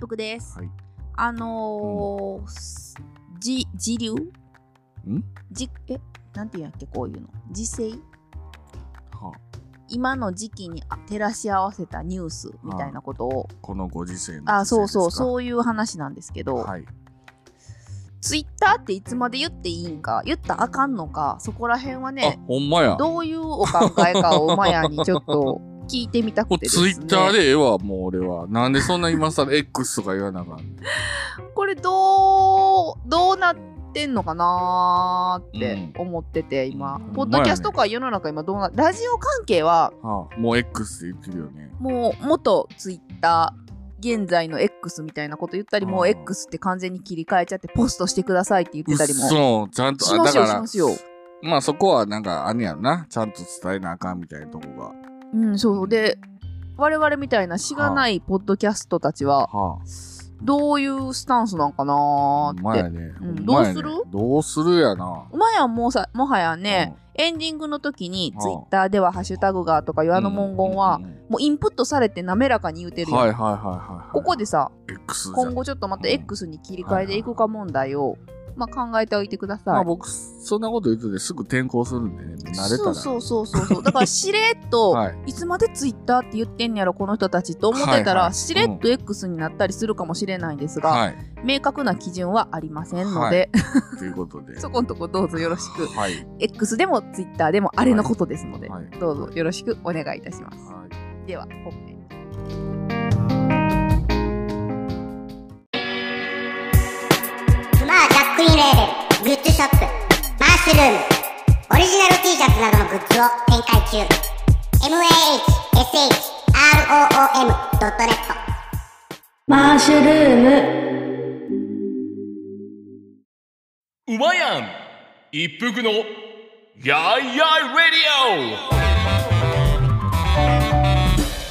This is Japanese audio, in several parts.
服です。はい。あのーすじ、時流？ん？じ、え、なんていうんやっけ、こういうの。時勢はあ、今の時期にあ照らし合わせたニュースみたいなことを、このご時世のあ、そうそう、う。そういう話なんですけど、はい。ツイッターっていつまで言っていいんか、言ったらあかんのか、そこら辺はね、あ、ほんまや。もどういうお考えかをマヤにちょっと聞いてみたくうてですね。ツイッターでええわ、もう俺は。なんでそんな今更 X とか言わなあかんこれどう、どうなってんのかなーって思ってて、今、うんポッドキャストか世の中今どうな、ラジオ関係は？はあ、もう X って言ってるよね。もう元ツイッター、現在の X みたいなこと言ったり、もう X って完全に切り替えちゃってポストしてくださいって言ってたりも。そう、ちゃんと、あしますよ、だからしま、すよ。まあそこはなんかあんねやろな。ちゃんと伝えなあかんみたいなとこが。うん、そう。で、我々みたいなしがないポッドキャストたちは、はどういうスタンスなんかなって。ね。うんどうする？どうするやな。お前はもうさ、もはやね、エンディングの時にうんツイッターではハッシュタグがとかいうあの文言は、うんうんうんもうインプットされて滑らかに言うてるやん。はいはいはいはいはい。ここでさ、今後ちょっとまた X に切り替えていくか問題を、まあ考えておいてください。まあ僕、そんなこと言うとですぐ転校するんでね、慣れたら。そうそうそうそう。だから しれっと、はい。いつまでツイッターって言ってんやろ、この人たちと思ってたら、はいはいしれっと X になったりするかもしれないんですが、はい。明確な基準はありませんので、ということで。そこんとこどうぞよろしく。はい。X でも Twitter でもあれのことですので、はいどうぞよろしくお願いいたします。はい。では、本編。マージャックインレーベルグッズショップマッシュルームオリジナル T シャツなどのグッズを展開中。Mahshroom.net マッシュルーム。うまやん一服のやいやいレディオ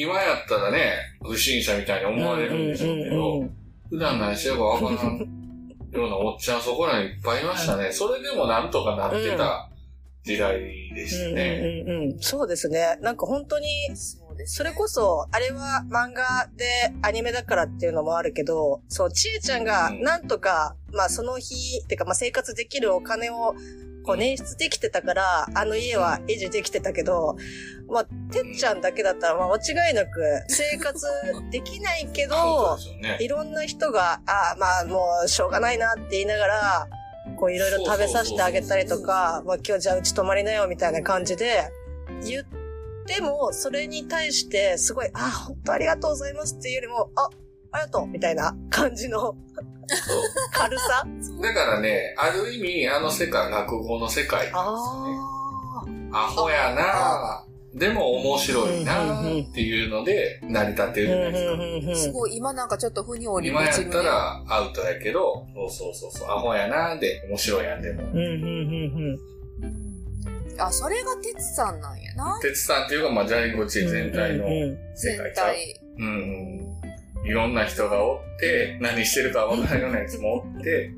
今やったらね、不審者みたいにー思われるんでしょうけど、普段何してるかわからんようなおっちゃんそこらにいっぱいいましたね。それでもなんとかなってた時代でしたね。うんうんうんうんそうですね。なんか本当に、それこそ、あれは漫画でアニメだからっていうのもあるけど、そう、ちえちゃんがうんなんとか、まあその日、ってかまあ生活できるお金を、こう捻出できてたから、あの家は維持できてたけど、まあ、てっちゃんだけだったら、まあ間違いなく生活できないけどね。いろんな人が、ああ、まあもうしょうがないなって言いながら、こういろいろ食べさせてあげたりとか、まあ今日じゃあうち泊まりなよみたいな感じで言っても、それに対してすごい、ああ、本当ありがとうございますっていうよりも、あ、ありがとうみたいな感じの軽さ？だからね、ある意味、あの世界、落語の世界なんですよね。あアホやなでも面白いなっていうので成り立ってるじゃないですか。すごい、今なんかちょっと腑に落り今やっ。たらアウトやけど、そうそうそうそう、アホやなで面白いやんでも。うんうんうんうんあ、それが哲さんなんやな。鉄さんっていうか、まあ、ジャリンゴチェ全体の世界ちゃう？体。うんうん。いろんな人がおって、何してるかわからんようなやつもおって、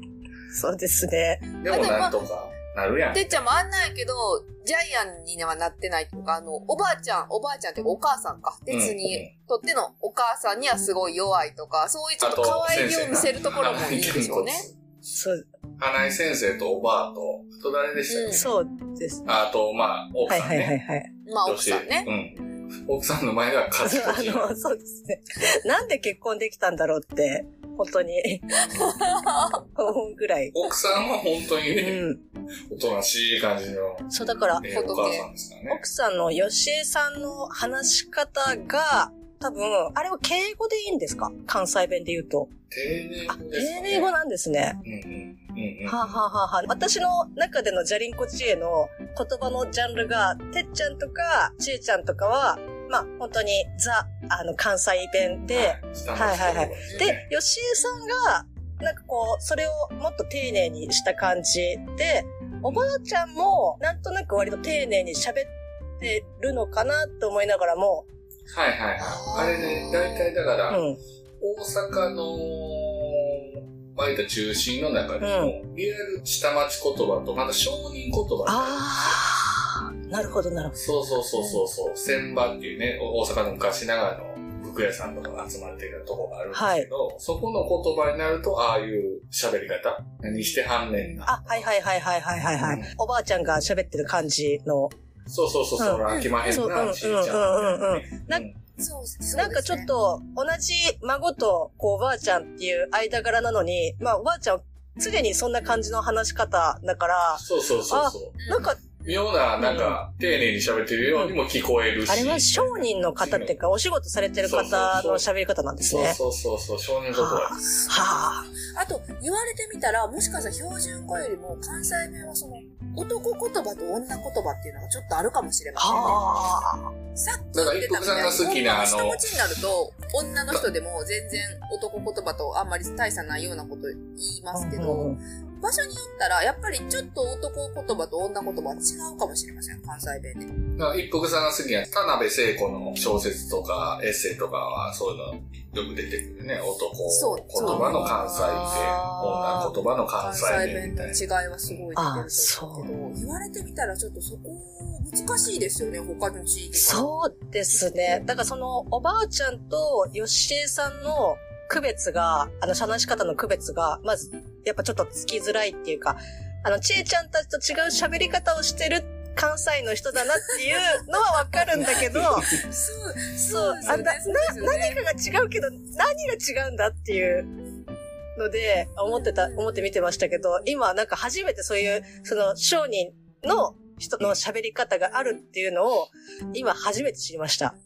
そうですね。でもなんとかなるやん。てっちゃんもあんなんやけど、ジャイアンにはなってないというか、あの、おばあちゃん、おばあちゃんっていうかお母さんか。鉄にとってのお母さんにはすごい弱いとか、そういうちょっと可愛げを見せるところもいいんでしょうね。そう、花井先生とおばあと、あと誰でしたっけ、そうです。あと、まあ、奥はいさんね。はいはいはい。まあ、奥さんね。うん。奥さんの前ではカチコチ。あの、そうですね。なんで結婚できたんだろうって、本当に、思うぐらい。奥さんは本当にうね、ん。おとなしい感じの、そう、だから、えーお母さんですからね。奥さんの吉江さんの話し方が、多分、あれは敬語でいいんですか？関西弁で言うと。丁寧あ、語ですか、ね。丁寧語なんですね。うんうん。うんうん。はあ、はあはあはあ、私の中でのジャリンコ知恵の言葉のジャンルが、てっちゃんとか、ちえちゃんとかは、まあ、本当にザ、あの、関西弁で、はいはいはいで、吉江さんが、なんかこう、それをもっと丁寧にした感じで、おばあちゃんも、なんとなく割と丁寧に喋ってるのかなと思いながらも、はいはいはい。あれね、大体だから、うん。大阪の、割と中心の中でも、リアル下町言葉と、また商人言葉ああ、なるほどなるほど。そうそうそうそうそう、千葉っていうね、大阪の昔ながらの服屋さんとかが集まっているところがあるんですけど、そこの言葉になると、ああいう喋り方何してはんねんな。あ、はいはいはいはいはいはい、はい。うん。おばあちゃんが喋ってる感じの、そうそうそう、そううん飽きまへんそうな、うんちいちゃん。うんうんうんなうんかちょっ、と、同じ孫と、こう、おばあちゃんっていう間柄なのに、まあ、おばあちゃんは常にそんな感じの話し方だから、そうそうそうそう。なんか、妙な、なんか、丁寧に喋ってるようにも聞こえるし。あれは商人の方っていうか、お仕事されてる方の喋り方なんですね。そうそうそうそう、少年言葉です。はあ。あと、言われてみたら、もしかしたら標準語よりも関西弁はその、男言葉と女言葉っていうのがちょっとあるかもしれませんね。はさっき言ってたみたいに、女の人持ちになると、女の人でも全然男言葉とあんまり大差ないようなこと言いあ。ますけど、場所によったら、やっぱりちょっと男言葉と女言葉は違うかもしれません、関西弁で。だから一服さんが好きな田辺聖子の小説とかエッセイとかはそういうのよく出てくるね。男そう言葉の関西弁、女言葉の関関西西弁の弁みたいな。違いはすごい出てると思うけど、言われてみたらちょっとそこ難しいですよね、他の地域。そうですね。だからその、おばあちゃんと吉江さんの区別が、あの、話し方の区別が、まず、やっぱちょっとつきづらいっていうか、あの、ちえちゃんたちと違う喋り方をしてる関西の人だなっていうのはわかるんだけど、そう、そう、あな、な、何かが違うけど、何が違うんだっていうので、思ってた、思って見てましたけど、今なんか初めてそういう、その商人の人の喋り方があるっていうのを、今初めて知りました。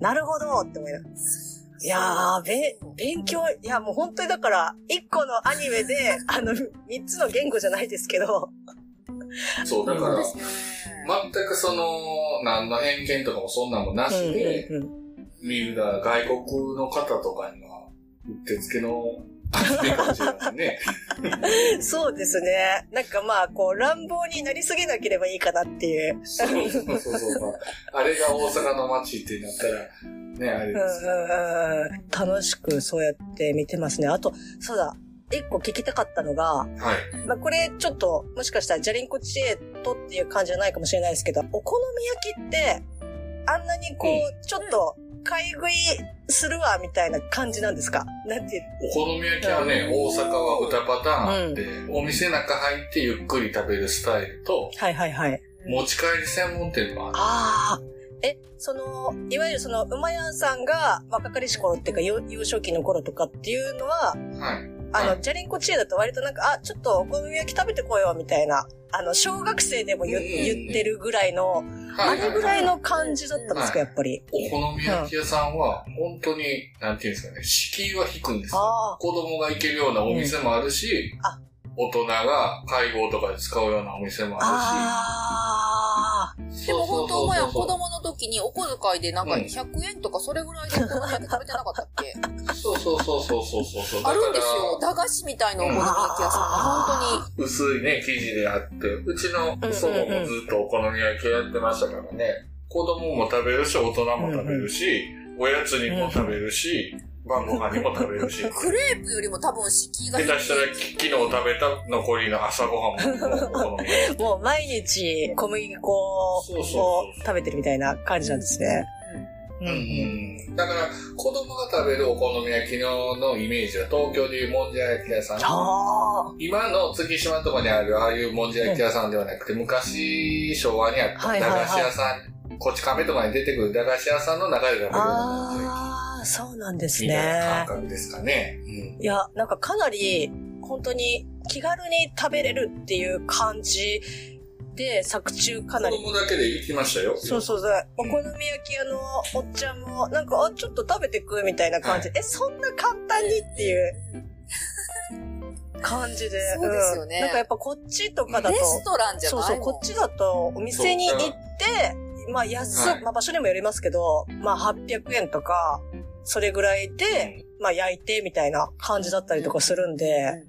なるほどって思いながら。いやー、べ、勉強、いやもう本当にだから、一個のアニメで、あの、三つの言語じゃないですけど、そう、だから。全くその、何の偏見とかもそんなんもなしで、うんうんうん見るなら外国の方とかには、うってつけのね。そうですね。なんかまあ、こう、乱暴になりすぎなければいいかなっていう。そうそうそうそう。まああれが大阪の街ってなったら、ね、あれうんですよ。うんうん楽しくそうやって見てますね。あと、そうだ、一個聞きたかったのが、はい。まあ、これちょっと、もしかしたらジャリンコチエットっていう感じじゃないかもしれないですけど、お好み焼きって、あんなにこう、うちょっと、買い食いするわ、みたいな感じなんですか？なんていう、お好み焼きはね、大阪は2パターンあって、お店中入ってゆっくり食べるスタイルと、はいはいはい。持ち帰り専門店もある。ああ。え、その、いわゆるその、馬屋さんが若かりし頃っていうか、幼幼少期の頃とかっていうのは、はい。あの、はいジャリンコチエだと割となんか、あ、ちょっとお好み焼き食べてこいよ、みたいな。あの、小学生でも言ってるぐらいの、あれぐらいの感じだったんですか、やっぱり。お好み焼き屋さんは、本当に、なんていうんですかね、敷居は低いんですよ。あ子供が行けるようなお店もあるし、あ大人が会合とかで使うようなお店もあるし。でも本当、もやん子供の時にお小遣いでなんかうん100円とかそれぐらいでお好み焼き食べてなかったっけ？そうそうそうそうそうそうそう。あるんですよ。駄菓子みたいなお好み焼き屋さんが本当に。薄いね、生地であって、うちの祖母もずっとお好み焼きやってましたからね。子供も食べるし、大人も食べるし、おやつにも食べるし、晩ご飯にも食べるし。クレープよりも多分敷居が。下手したらき昨日食べた残りの朝ごはんも もう。もう毎日小麦粉を食べてるみたいな感じなんですね。うんうんだから、子供が食べるお好み焼きののイメージは東京でいうもんじゃ焼き屋さん。あ今の月島のとこにあるああいうもんじゃ焼き屋さんではなくて、昔昭和にあった駄菓子屋さん、こち亀とかに出てくる駄菓子屋さんの中で食べるもんじゃ焼ああ、そうなんですね感。覚ですかね。うんいや、なんかかなり、本当に気軽に食べれるっていう感じで、作中かなり。子供だけで行きましたよ。そうそうそう。お好み焼き屋のおっちゃんも、なんか、あ、ちょっと食べてくみたいな感じで、え、そんな簡単にっていう感じで。そうですよねんなんかやっぱこっちとかだとレ、ストランじゃないそうそう、こっちだとお店に行って、まあ安、はいまあ場所にもよりますけど、まあ800円とか、それぐらいで、まあ焼いてみたいな感じだったりとかするんで、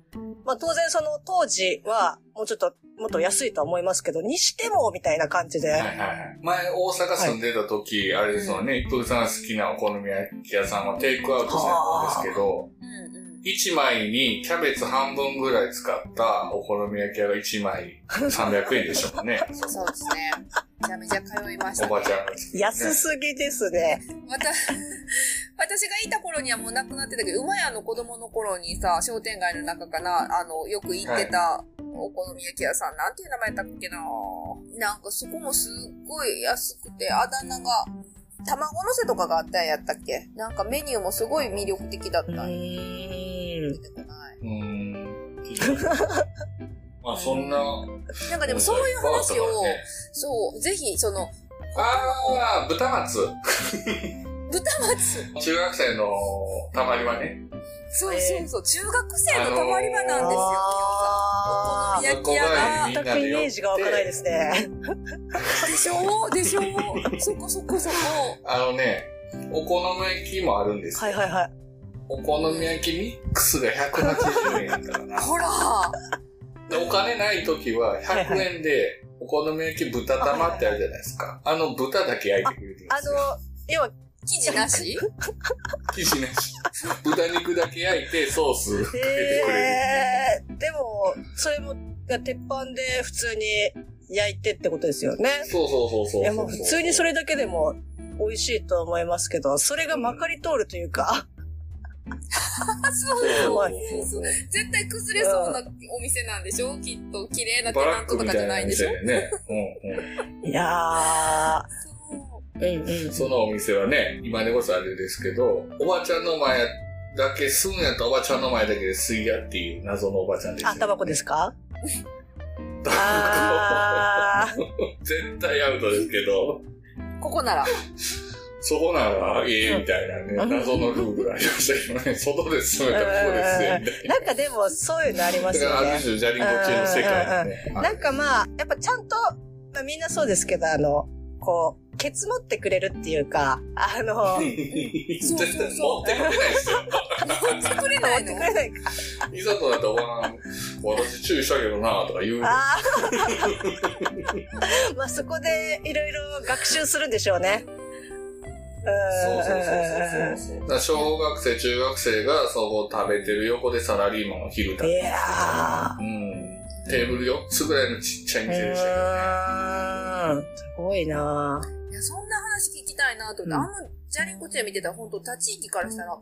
まあ当然その当時はもうちょっともっと安いとは思いますけど、にしてもみたいな感じで、はいはいはい。前、大阪住んでた時、あれですよね、一風さん好きなお好み焼き屋さんはテイクアウト専門ですけど、うんうん1枚にキャベツ半分ぐらい使ったお好み焼き屋が1枚300円でしょうね。そうですね。めちゃめちゃ通いました、ね。おばちゃんね。安すぎですね。また、私がいた頃にはもうなくなってたけど、馬屋の子供の頃にさ、商店街の中かな、あの、よく行ってたお好み焼き屋さん、なんていう名前だったっけななんかそこもすっごい安くて、あだ名が、卵のせとかがあったんやったっけ？なんかメニューもすごい魅力的だっうたんや。ーん。出てこない。うーん。まあそんな。なんかでもそういう話を、ねそう、ぜひ、その、ああ、豚松。豚松。中学生のたまりはね。そうそうそう、中学生のたまり場なんですよ、あお好み焼き屋が。全くイメージが湧かないですね。でしょ？でしょ？そこそこそこ。あのね、お好み焼きもあるんですよ。はいはいはい。お好み焼きミックスが180円やったかな。ほらでお金ない時は100円で、お好み焼き豚玉ってあるじゃないですか。あの豚だけ焼いてくれるんですよ。あの、要は、生地なし？生地なし。豚肉だけ焼いてソースかけてくれる。えー、でも、それも、鉄板で普通に焼いてってことですよね。そうそうそうそう。いやもう普通にそれだけでも美味しいと思いますけど、それがまかり通るというか、そうそうそう。絶対崩れそうなお店なんでしょ？きっと綺麗なテナントとかじゃックみたいなでしょね。うんうん。いやー、うんうん。そのお店はね、今でこそあれですけど、おばちゃんの前だけ吸うんやったらおばちゃんの前だけで吸いやっていう謎のおばちゃんですよ、あ、タバコですか？タバあコ。絶対アウトですけど、ここなら。そこならええみたいなね、謎のルールがありましたけどね、外で吸めたらここで吸えみたいー。な。なんかでもそういうのありますよだからあるね。種、ジャリンコ中の世界ね。なんかまあ、やっぱちゃんと、まあみんなそうですけど、あの、こう、ケツ持ってくれるっていうか、あの、持絶対持ってくれないですよ。作れないのってくれないか。いざとなったら、私注意したけどなとか言う。ああ。まあそこでいろいろ学習するんでしょうね。そうそうそうそうそう。小学生、中学生がそこ食べてる横でサラリーマンを昼食べていやうん。テーブル4つぐらいのちっちゃいー。店でしたけどね。すごいないや、そんな話聞きたいなと思って、うんあの、ジャリンコチェ見てたら、本当立ち位置からしたら、あ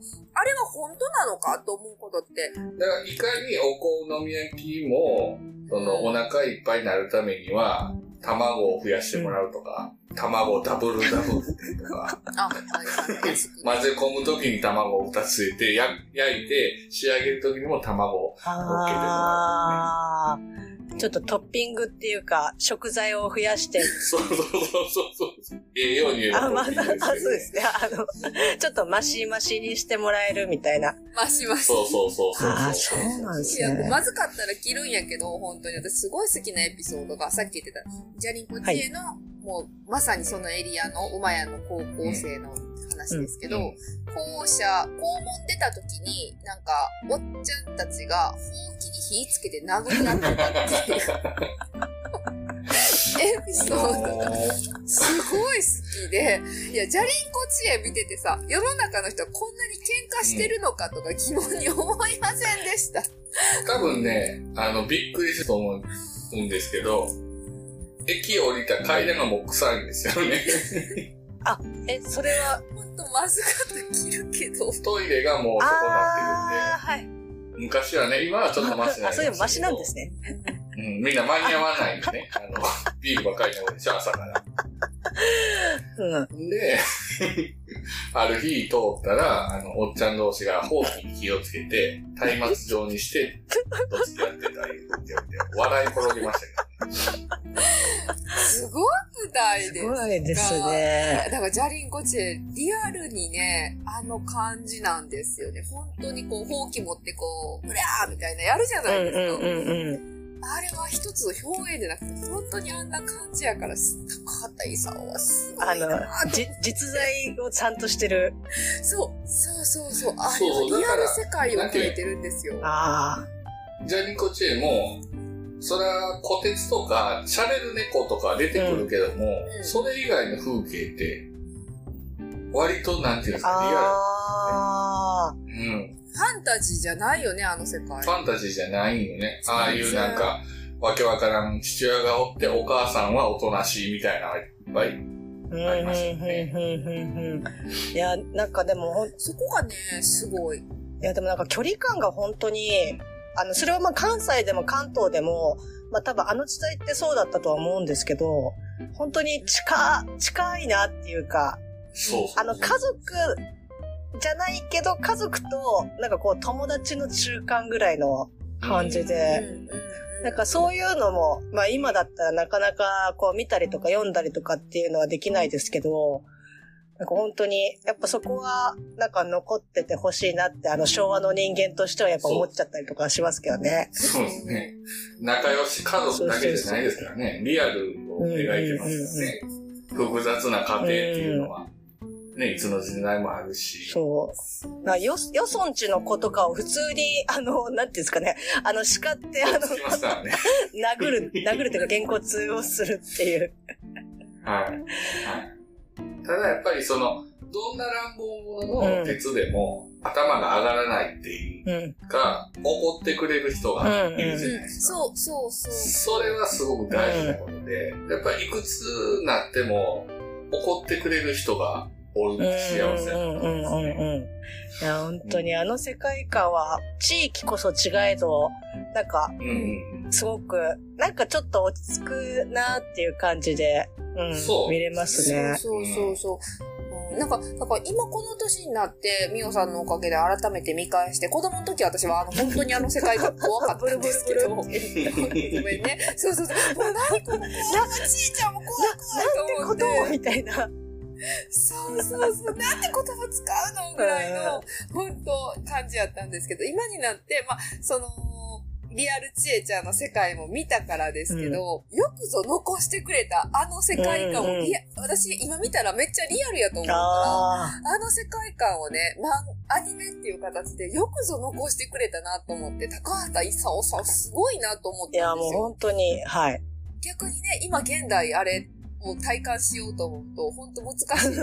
れが本当なのか？と思うことって。だから、いかにお好み焼きも、その、お腹いっぱいになるためには、卵を増やしてもらうとか、卵をダブルダブルでとか、あ、はいはい、安く。混ぜ込むときに卵を2つ入れて、や焼いて、仕上げるときにも卵をああ。ちょっとトッピングっていうか、食材を増やして。そうそうそうそうそう。ええように言えばあ、まあ、いいそうですね。あの、ちょっとマシマシにしてもらえるみたいな。マシマシ。そうそうそうそう。ああ、そうなんですいや、ね。まずかったら切るんやけど、本当に私すごい好きなエピソードが、さっき言ってた、ジャリンコチエの、もう、まさにそのエリアの馬屋の高校生の話ですけど、うん校舎、校門出た時に、なんか、おっちゃんたちが、ほうきに火つけて殴り合ってたっていう。エピソードがすごい好きで、いや、ジャリンコチエ見ててさ、世の中の人はこんなに喧嘩してるのかとか疑問に思いませんでした。多分ね、あの、びっくりすると思うんですけど、駅降りた階段がもう臭いんですよね。え、それは、ほんとまずかった切るけど。トイレがもうそこになああ、はい。ってるんで、昔はね、今はちょっとマシなんあ、そういうのマシなんですね。ね。うん、みんな間に合わないんでね。あの、ビールばっかり飲むでしょ、朝から。うん。で、ある日通ったら、あの、おっちゃん同士がほうきに火をつけて、松明状にして、どつき合ってたりって言って、笑い転げましたけどね。すごくないですすごいですね。だから、ジャリンコチェ、リアルにね、あの感じなんですよね。本当にこう、ほうき持ってこう、ブリャーみたいなやるじゃないですか。うんうんうんうん。あれは一つの表現じゃなくて、本当にあんな感じやから、高畑勲はすごあいなの、じ、実在をちゃんとしてる。そう、そうそうそう。あれはリアル世界を描いてるんですよ。あジャニコチェも、それは虎鉄とか、シャレル猫とか出てくるけども、うんそれ以外の風景って、割となんていうんですあ。か、ああ。リアル。うん。ファンタジーじゃないよね、あの世界。ファンタジーじゃないよね。ああいうなんか、わけわからん父親がおって、お母さんはおとなしいみたいないっぱい。うんありましたいや、なんかでもそこがね、すごい。やでもなんか距離感が本当に、あの、それはまあ関西でも関東でも、まあ多分あの時代ってそうだったとは思うんですけど、本当に近、近いなっていうか、そうそうあの、家族じゃないけど、家族と、なんかこう、友達の中間ぐらいの感じで、なんかそういうのも、まあ今だったらなかなかこう見たりとか読んだりとかっていうのはできないですけど、なんか本当に、やっぱそこは、なんか残っててほしいなって、あの昭和の人間としてはやっぱ思っちゃったりとかしますけどね。そうですね。仲良し家族だけじゃないですからね。リアルを描いてますよね。複雑な家庭っていうのは、ね、いつの時代もあるし。そう。なよ、よそんちの子とかを普通に、あの、なんていうんですかね、あの、叱って、あの、ね。殴る、殴るというか、げんこつをするっていう。はい。はい。ただやっぱりその、どんな乱暴者の鉄でも、頭が上がらないっていううん。か、怒ってくれる人がいるじゃないですか。そうそうそう。それはすごく大事なことで、やっぱりいくつになっても、怒ってくれる人が幸せうんうんうん。いや、本当にあの世界観は、地域こそ違えど、なんか。すごく、なんかちょっと落ち着くなっていう感じで、うん、そう見れますね。そうそうそう。うんなんか、だから今この年になって、みおさんのおかげで改めて見返して、子供の時私はあの、本当にあの世界が怖かったんですけど。ごめんね。そうそうそう。もう何この怖い。ちいちゃんも怖い怖いと思って。なんてことをみたいな。そうそうそう。なんて言葉使うのぐらいの、本当感じやったんですけど、今になって、まあ、その、リアルちえちゃんの世界も見たからですけど、よくぞ残してくれたあの世界観を、うんうんいや、私今見たらめっちゃリアルやと思うから、ああの世界観をね、まアニメっていう形でよくぞ残してくれたなと思って、高畑勲さんすごいなと思っあ。いや、もうたんですよ。本当に、はい。逆にね、今現代あれを体感しようと思うと、本当難しい。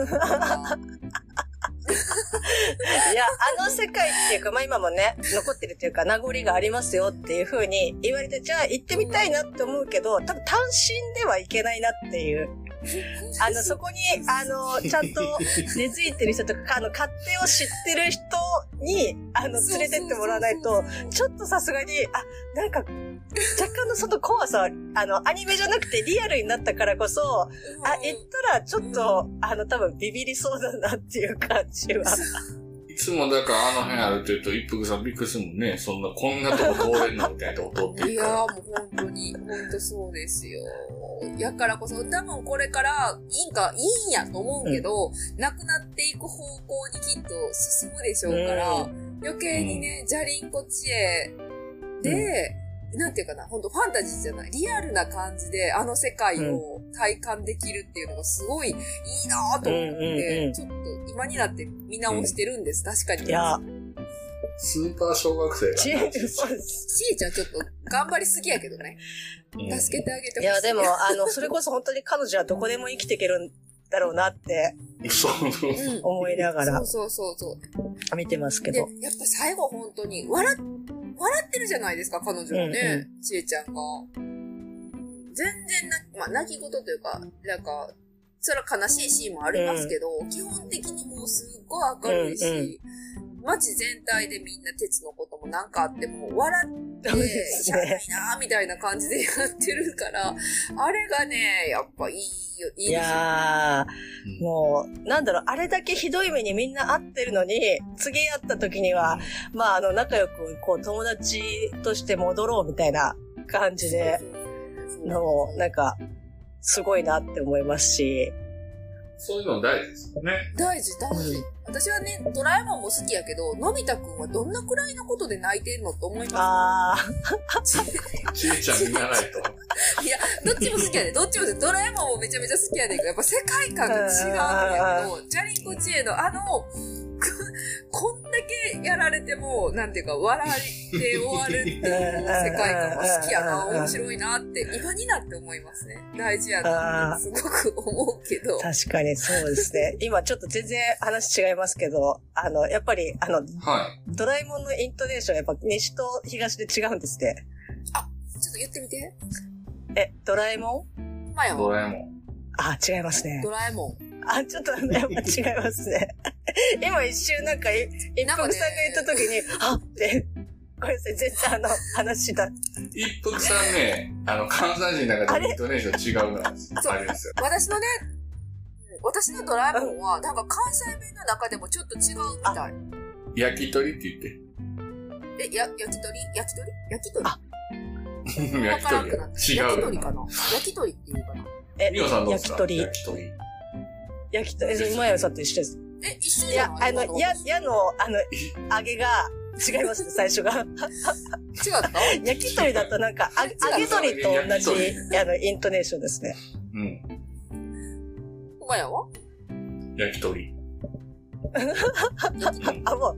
いや、あの世界っていうか、まあ今もね、残ってるっていうか、名残がありますよっていう風に言われて、じゃあ行ってみたいなって思うけど、多分単身ではいけないなっていう。あの、そこに、あの、ちゃんと根付いてる人とか、あの、勝手を知ってる人に、あの、連れてってもらわないと、ちょっとさすがに、あ、なんか、若干のその怖さは、あの、アニメじゃなくてリアルになったからこそ、あ、言ったらちょっと、あの、多分ビビりそうだなっていう感じは。いつもだからあの辺あるって言うと、一服さんびっくりするもんね。そんな、こんなとこ通れんのみたいな音っていやー。もう本当に、本当そうですよ。やからこそ、多分これからいいんか、いいんやと思うけど、なくなっていく方向にきっと進むでしょうから、う余計にね、じゃりんこ知恵で、なんていうかな、本当ファンタジーじゃない、リアルな感じであの世界を体感できるっていうのがすごいいいなぁと思って、うんうんうんちょっと今になって見直してるんです、確かに。いや、スーパー小学生ちが。しえちゃんちょっと頑張りすぎやけどね。うん助けてあげてほしい。いや、でも、あの、それこそ本当に彼女はどこでも生きていけるんだろうなってそう思いながらそうそうそうそう。見てますけで、ど。やっぱ最後本当に、笑っ、笑ってるじゃないですか、彼女もね、ちえちゃんが。全然な、まあ、泣き言というか、なんか、それは悲しいシーンもありますけど、基本的にもうすっごい明るいし、街全体でみんな鉄のこともなんかあっても、笑って、しゃあないね。なーみたいな感じでやってるから、あれがね、やっぱいいよ、いいいですよ。やー、もう、なんだろう、あれだけひどい目にみんな会ってるのに、次会った時には、まあ、あの、仲良く、こう、友達として戻ろうみたいな感じで、のも、なんか、すごいなって思いますし。そういうの大事ですよね。大事、大事。私はね、ドラえもんも好きやけど、のび太くんはどんなくらいのことで泣いてんのと思います、ああ。ちえちゃん見習いと。いや、どっちも好きやで。どっちもで、ドラえもんもめちゃめちゃ好きやねんけど、やっぱ世界観が違うんやけど、ジャリンコ知恵のあの、こんだけやられても、なんていうか、笑って終わるっていう世界観は好きやな、面白いなって、今になって思いますね。大事やなってすごく思うけど。確かにそうですね。今ちょっと全然話違いますけど、あの、やっぱり、あの、はい、ドラえもんのイントネーションやっぱ西と東で違うんですね。あ、ちょっと言ってみて。え、ドラえもん？まやドラえもん。あ、違いますね。ドラえもん。あ、ちょっとね、やっぱ違いますね。今一瞬なんか、一服さんが言った時に、あって、ごめんなさい、全然あの、話だ。一服さんね、あの、関西人の中でイントネーション違うのありますよ。私のね、私のドラえもんは、なんか関西弁の中でもちょっと違うみたい。焼き鳥って言って。え、や、焼き鳥？焼き鳥？焼き鳥？あ焼き鳥。違う。焼き鳥かな？焼き鳥っていうかな？え、みおさんどうですか焼き鳥。焼き鳥。焼き鳥、え、前山さんと一緒です。え、一緒じゃんいや、あの、や、やの、あの、揚げが、違いますね、最初が。違った？焼き鳥だとなんか、揚げ鳥と同じ、あの、イントネーションですね。うん。お前は？焼き鳥。あ、もう。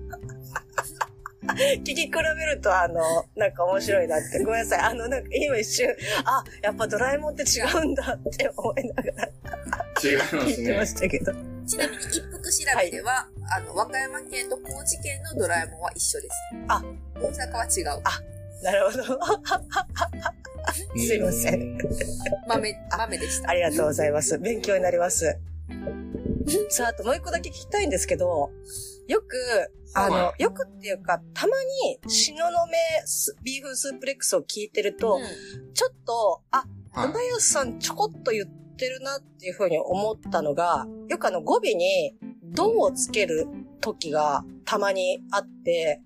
聞き比べると、あの、なんか面白いなって。ごめんなさい。あの、なんか今一瞬、あ、やっぱドラえもんって違うんだって思いながら。違いますね。聞いてましたけど。ちなみに一服調べでは、はい、あの、和歌山県と高知県のドラえもんは一緒です。あ、大阪は違う。あ、なるほど。すいません。豆、豆でした。ありがとうございます。勉強になります。さあ、あともう一個だけ聞きたいんですけど、よく、あの、よくっていうか、たまに、東雲ビーフスープレックスを聞いてると、うん、ちょっと、あ、馬屋さんちょこっと言ってるなっていうふうに思ったのが、よくあの語尾に、どをつける時がたまにあって、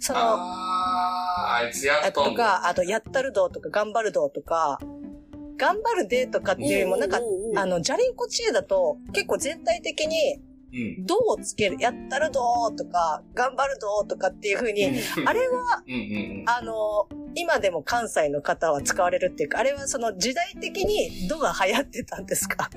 その、ああいつやっとか、あと、やったるどとか、頑張るどとか、頑張るでとかっていうよりも、なんか、あの、じゃりんこ知恵だと、結構全体的に、どうつける、やったるどーとか、頑張るどーとかっていう風に、あれは、あの、今でも関西の方は使われるっていうか、あれはその時代的にどが流行ってたんですか？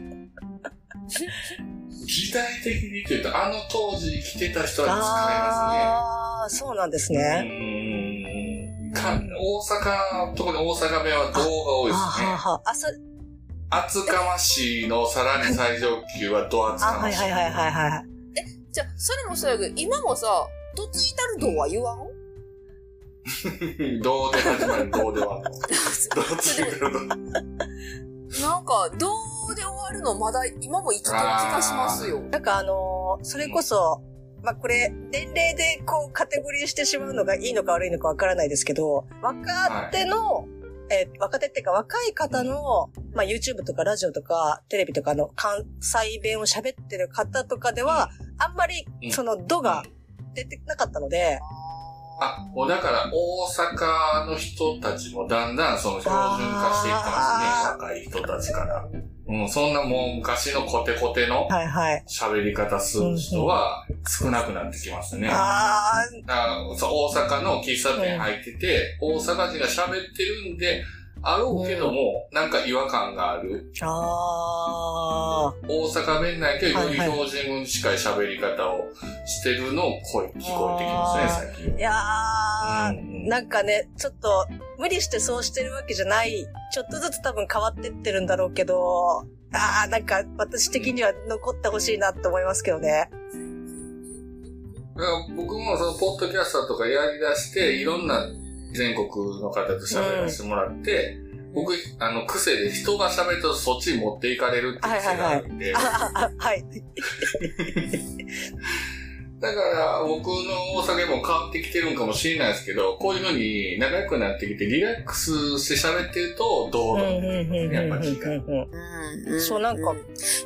時代的にって言うと、あの当時来てた人は使いますね。ああ、そうなんですね。か大阪、特に大阪弁は動が多いですね。はあ、そ厚かましいのさらに最上級はド厚かましい。はいはいはいはいはい。え、じゃあ、それもそうやけど、今もさ、どついたるどは言わん？どうで始まる、どうでは。どついたるど。なんか、どうで終わるのまだ今も生きてる気がしますよ。なんかあのー、それこそ、まあ、これ、年齢でこうカテゴリーしてしまうのがいいのか悪いのかわからないですけど、若手の、はいえー、若手っていうか若い方の、まあ、YouTube とかラジオとかテレビとかの関西弁を喋ってる方とかでは、あんまりその度が出てなかったので、あ、もうだから大阪の人たちもだんだんその標準化していってますね、若い人たちから。うん、そんなもう昔のコテコテの喋り方する人は少なくなってきますね。ああ大阪の喫茶店入ってて、大阪人が喋ってるんで、あろうけども、なんか違和感がある。ああ。大阪弁内けど、より標準に近い喋り方をしてるのを声、聞こえてきますね、最近。いやー、うん、なんかね、ちょっと、無理してそうしてるわけじゃない。ちょっとずつ多分変わってってるんだろうけど、ああ、なんか私的には残ってほしいなって思いますけどね。僕もそのポッドキャスターとかやり出して、いろんな全国の方と喋らせてもらって、うん、僕、あの、癖で人が喋るとそっちに持っていかれるって癖があるんで。はい。だから、僕のお酒も変わってきてるんかもしれないですけど、こういうふうに仲良くなってきて、リラックスして喋ってると、どうなるやっぱりうん。そう、なんか、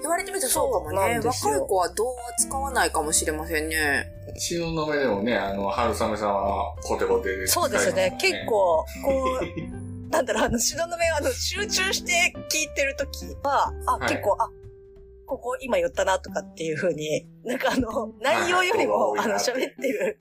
言われてみるとそうかもね。若い子はどうは使わないかもしれませんね。血の目でもね、あの、春雨さんはコテコテで、ね、そうですね。結構、こう、なんだろう、あの、指導の目をあの、集中して聞いてるときは、あ、はい、結構、あ、ここ今言ったなとかっていうふうに、なんかあの、内容よりも、あの、喋ってる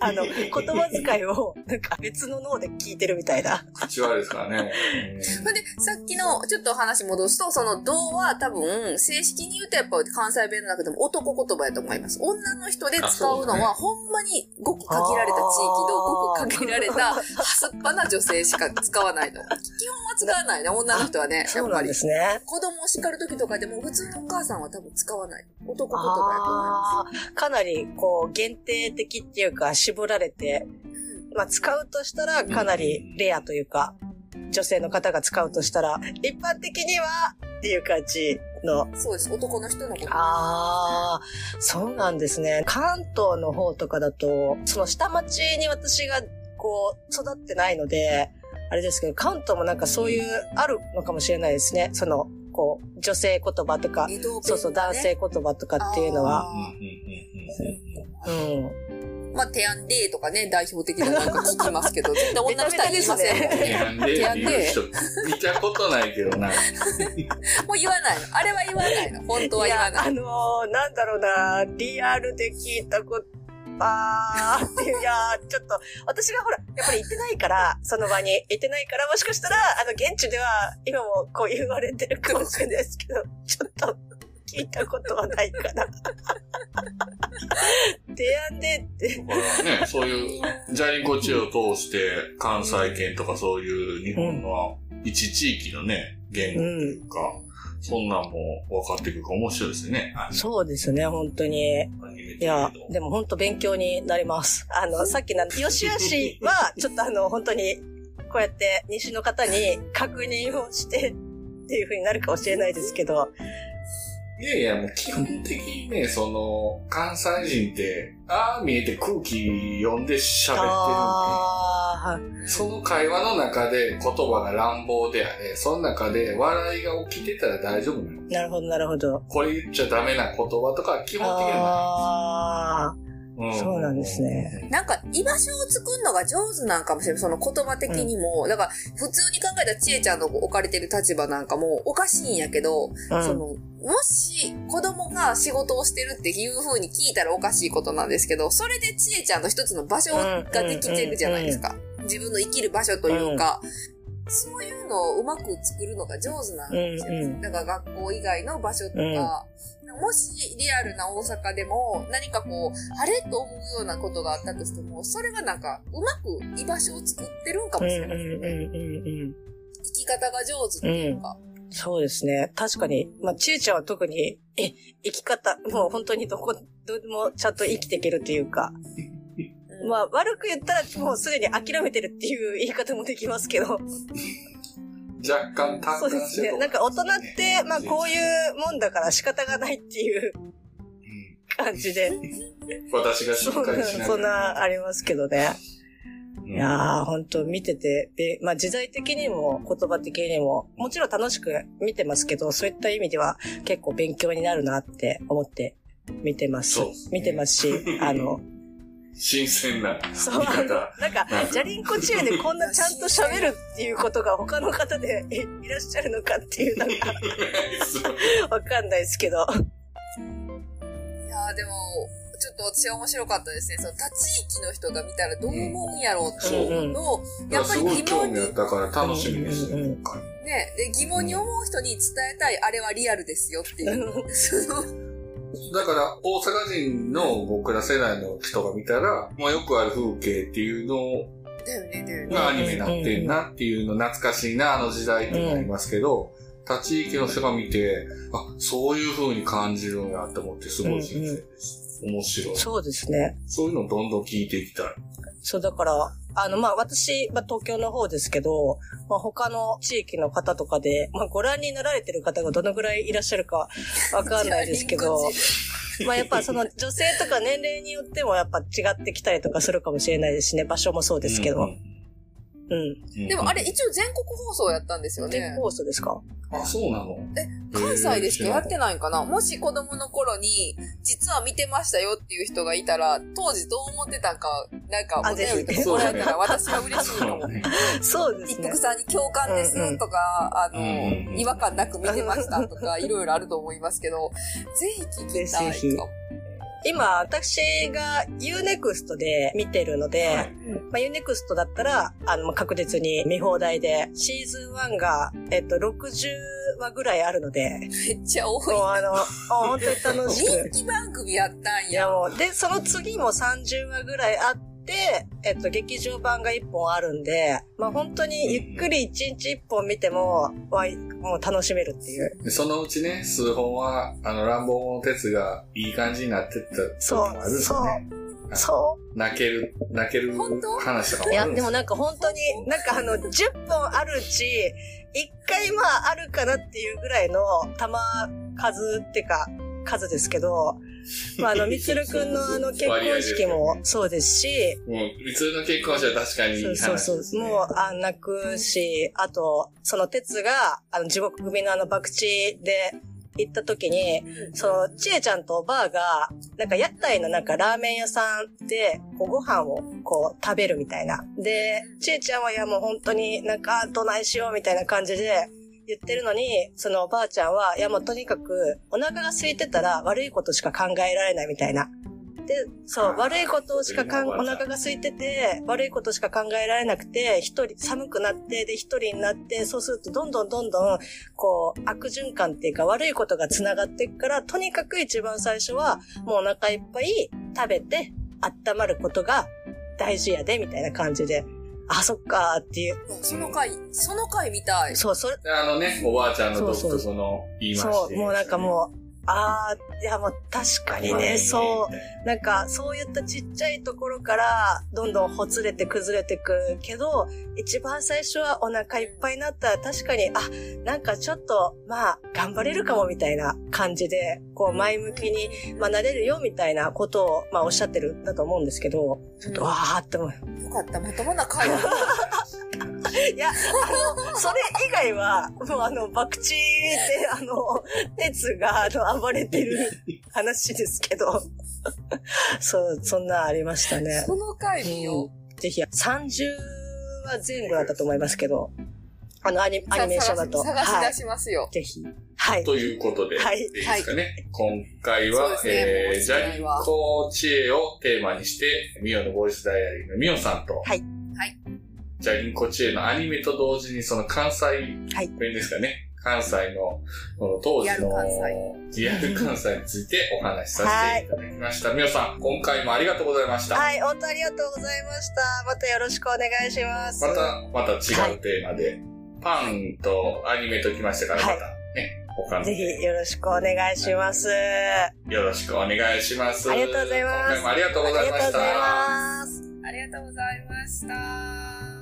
あの、言葉遣いを、なんか別の脳で聞いてるみたいな。口悪いですからね。それで、さっきの、ちょっと話戻すと、その、童は多分、正式に言うとやっぱ関西弁の中でも男言葉やと思います。女の人で使うのは、ほんまにごく限られた地域のごく限られた、はすっぱな女性しか使わないの。基本は使わないね、女の人はね。やっぱり。ですね。子供を叱る時とかでも、普通のお母さんは多分使わない。男言葉やと思います。かなり、こう、限定的っていうか、絞られて、まあ、使うとしたらかなりレアというか、女性の方が使うとしたら、一般的にはっていう感じの。そうです。男の人のこと。ああ、そうなんですね。関東の方とかだと、その下町に私がこう、育ってないので、あれですけど、関東もなんかそういう、あるのかもしれないですね。その、こう、女性言葉とか、ね、そうそう、男性言葉とかっていうのは。うん。まあ、テアンデーとかね、代表的ななんか聞きますけど、絶対女の人は言いません。テアンデーテアンデー見たことないけどな。もう言わないの。あれは言わないの。本当は言わない。あのー、なんだろうな、リアルで聞いたこと、あーっていう、いやちょっと、私がほら、やっぱり行ってないから、その場に行ってないから、もしかしたら、あの、現地では、今もこう言われてるかもしれないですけど、ちょっと、聞いたことはないかな。提案でって。ね、そういう、ジャリンコ地を通して、関西圏とかそういう日本の一地域のね、言語というか、うんそんなんも分かってくるか面白いですね。そうですね、本当に。いや、でも本当勉強になります。あの、さっきの、吉谷市は、ちょっとあの、本当に、こうやって西の方に確認をしてっていう風になるかもしれないですけど、いやいや、もう基本的にね、その、関西人って、ああ見えて空気読んで喋ってるんで、その会話の中で言葉が乱暴であれ、その中で笑いが起きてたら大丈夫なの。なるほど、なるほど。これ言っちゃダメな言葉とか基本的にはないです。そうなんですね。なんか、居場所を作るのが上手なんかもしれない。その言葉的にも。うん、だから、普通に考えたちえちゃんの置かれてる立場なんかもおかしいんやけど、うん、その、もし子供が仕事をしてるっていう風に聞いたらおかしいことなんですけど、それでちえちゃんの一つの場所ができてるじゃないですか。自分の生きる場所というか、そういうのをうまく作るのが上手なんですよ。うんうん、だから学校以外の場所とか、もしリアルな大阪でも何かこう、あれと思うようなことがあったとしても、それはなんか、うまく居場所を作ってるんかもしれないですね。生き方が上手っていうか。うんそうですね。確かに。まあ、ちゅうちゃんは特に、え、生き方、もう本当にどこ、どでもちゃんと生きていけるというか。まあ、悪く言ったらもうすでに諦めてるっていう言い方もできますけど。若干単そうですね。なんか大人って、まあこういうもんだから仕方がないっていう感じで。私がしっかりしなそんなありますけどね。いやー、本当見てて、で、まあ時代的にも言葉的にも、もちろん楽しく見てますけど、そういった意味では結構勉強になるなって思って見てます。見てますし、あの、新鮮なそう、なんか、ジャリンコチューでこんなちゃんと喋るっていうことが他の方でいらっしゃるのかっていうのが、わかんないですけど。いやーでも、ちょっと私は面白かったですね。その、他地域の人が見たらどう思うんやろうっていうのを、うん、やっぱり疑問に。だから楽しみです、ね。ね、で、疑問に思う人に伝えたい、あれはリアルですよっていう。そのだから、大阪人の僕ら世代の人が見たら、まあよくある風景っていうのを、がアニメになってんなっていうの懐かしいな、あの時代ってなりますけど、立ち域の人が見て、あ、そういう風に感じるんやって思ってすごい新鮮です。面白い。そうですね。そういうのをどんどん聞いていきたい。そう、だから、あの、まあ、私、まあ、東京の方ですけど、まあ、他の地域の方とかで、まあ、ご覧になられてる方がどのぐらいいらっしゃるかわかんないですけど、まあ、やっぱその女性とか年齢によってもやっぱ違ってきたりとかするかもしれないですしね、場所もそうですけど。うん、うん。でもあれ一応全国放送やったんですよね。全国放送ですか？あ、そうなの？え、関西でしかやってないんかな？もし子供の頃に、実は見てましたよっていう人がいたら、当時どう思ってたんか、なんかお便りとかもらえたら私は嬉しいかも。そうですね。一服さんに共感ですとか、あの、違和感なく見てましたとか、いろいろあると思いますけど、ぜひ聞きたいかも。今、私が Unext で見てるので、はい、まあ、Unext だったら、あの、確実に見放題で、シーズン1が、えっと、60話ぐらいあるので。めっちゃ多い。もうあの、本当に楽しく。人気番組やったんや。いやもう、で、その次も30話ぐらいあって、で、えっと、劇場版が1本あるんで、まあ本当にゆっくり1日1本見ても、わもう楽しめるっていう。そのうちね、数本は、あの、乱暴の鉄がいい感じになってった時もあるんですね。そう。そう。泣ける、泣ける話とかいや、でもなんか本当に、なんかあの、10本あるうち、1回まああるかなっていうぐらいの玉数っていうか、数ですけど、まあ、あの、みつるくんの あの結婚式もそうですし、もう、みつるの結婚式は確かに、ね、そうそうそう。もう、あ、泣くし、あと、その鉄が、あの、地獄組のあの、爆地で、行った時に、その、ちえちゃんとおばあが、なんか屋台のなんかラーメン屋さんで、こうご飯をこう食べるみたいな。で、ちえちゃんはいやもう本当になんかどないしようみたいな感じで、言ってるのに、そのおばあちゃんは、いやもうとにかく、お腹が空いてたら悪いことしか考えられないみたいな。で、そう、悪いことしかかん、お腹が空いてて、悪いことしか考えられなくて、一人、寒くなって、で、一人になって、そうするとどんどんどんどん、こう、悪循環っていうか悪いことが繋がっていくから、とにかく一番最初は、もうお腹いっぱい食べて、温まることが大事やで、みたいな感じであ、そっかっていう。その回、その回見たい。そう、それ。あのね、おばあちゃんの独特の言いましそう、もうなんかもう、ああ、いやもう確かにね、そう。なんかそういったちっちゃいところからどんどんほつれて崩れてくけど、一番最初はお腹いっぱいになったら確かに、あ、なんかちょっと、まあ、頑張れるかもみたいな感じで、こう前向きに、まあなれるよみたいなことを、まあおっしゃってるんだと思うんですけど、ちょっとわーって思う。よかった、まともな回だ。いや、あの、それ以外は、もうあの、爆地で、あの、鉄が、あの、暴れてる話ですけど、そう、そんなありましたね。その回見よう。ぜひ、30は前後だったと思いますけど、あのアニ、アニメーションだと。探し出しますよ。はい、ぜひ。はい。ということで、はい。いいですかね。はい、今回は、ね、えー、ジャリコ知恵をテーマにして、ミオのボイスダイアリーのミオさんと、はい。はい。ジャリンコ知恵のアニメと同時にその関西弁ですかね。はい、関西の、この当時のリアル関西についてお話しさせていただきました。はい、さん、今回もありがとうございました。はい、本当ありがとうございました。またよろしくお願いします。また、また違うテーマで、はい、パンとアニメときましたから、またね、他の。ぜひよろしくお願いします。よろしくお願いします。ありがとうございます。今回もありがとうございました。ありがとうございます。ありがとうございました。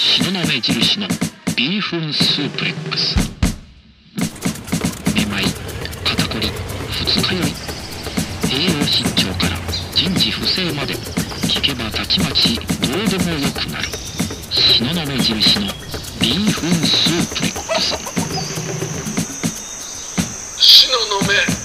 東雲印のビーフンスープレックス。めまい肩こり二日酔い。栄養失調から人事不正まで。聞けばたちまちどうでもよくなる。東雲印のビーフンスープレックス。東雲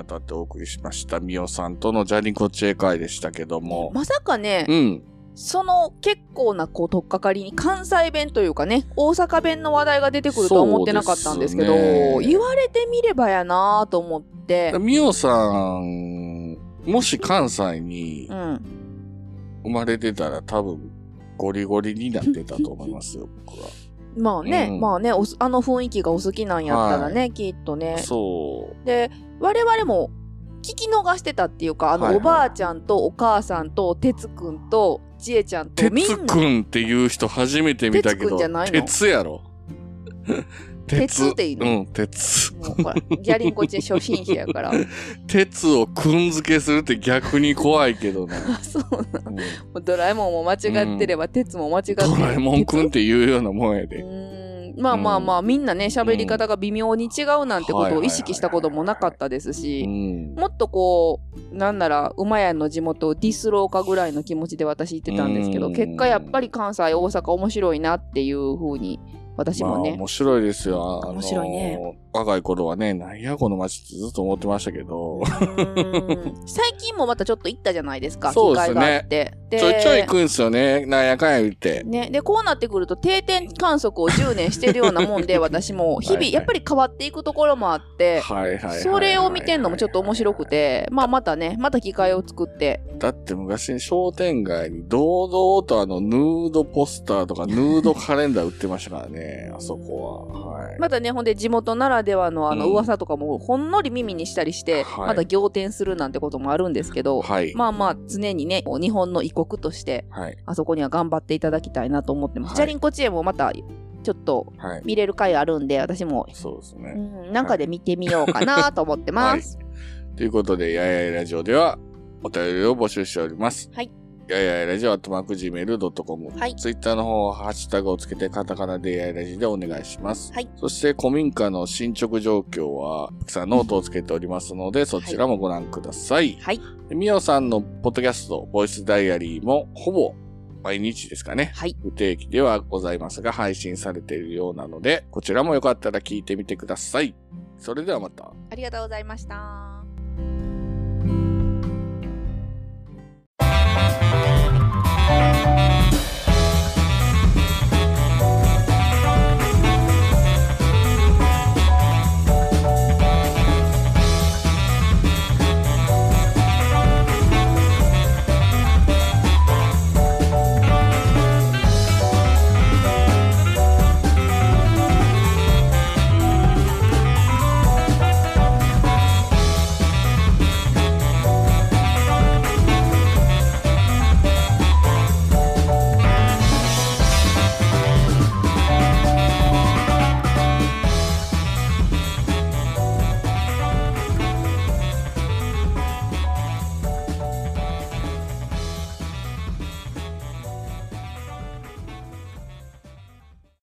わたってお送りしました、みおさんとのジャニコチェ会でしたけども。まさかね、うん。その結構なこう、とっかかりに関西弁というかね、大阪弁の話題が出てくるとは思ってなかったんですけど、ね、言われてみればやなと思って。みおさん、もし関西に生まれてたら多分ゴリゴリになってたと思いますよ、僕は。まあね、うん、まあねあの雰囲気がお好きなんやったらね、はい、きっとね。そう。で、我々も聞き逃してたっていうか、あの、おばあちゃんとお母さんと、てつくんと、ちえちゃんとみんな。てつくんっていう人初めて見たけど、てつやろ。鉄っていいの？うん、鉄。もうほら、ギャリンコチ初心者やから。鉄をくん付けするって逆に怖いけどな。そうな、うん、もうドラえもんも間違ってれば、うん、鉄も間違って。ドラえもんくんって言うようなもんやで。まあまあまあ、みんなね、喋り方が微妙に違うなんてことを意識したこともなかったですし、もっとこう、なんなら、馬屋の地元をディスろうかぐらいの気持ちで私言ってたんですけど、結果やっぱり関西、大阪面白いなっていうふうに私もね。まあ、面白いですよ。面白いね。若い頃はね、なんやこの街ってずっと思ってましたけど。最近もまたちょっと行ったじゃないですか、そうですね。ちょいちょい行くんすよね、なんやかんや言って。ね。で、こうなってくると定点観測を10年してるようなもんで、私も日々やっぱり変わっていくところもあって、はいはい。それを見てんのもちょっと面白くて、まあまたね、また機会を作って。だって昔商店街に堂々とあのヌードポスターとかヌードカレンダー売ってましたからね、あそこは。はい。またね、ほんで地元ならではのあの噂とかもほんのり耳にしたりして、また仰天するなんてこともあるんですけど、はい、まあまあ常にね、日本の異国として、あそこには頑張っていただきたいなと思ってます。じゃりン子チエもまたちょっと見れる回あるんで、私も、そうですね。うん、なんかで見てみようかなと思ってます。ということで、ややいラジオではお便りを募集しております。はい。ややいラジオアットマーク Gmail.com。はい。ツイッターの方、ハッシュタグをつけてカタカナでややラジでお願いします。はい。そして古民家の進捗状況は、さんノートをつけておりますので、そちらもご覧ください。はい。みおさんのポッドキャスト、ボイスダイアリーも、ほぼ毎日ですかね。はい。不定期ではございますが、配信されているようなので、こちらもよかったら聞いてみてください。それではまた。ありがとうございました。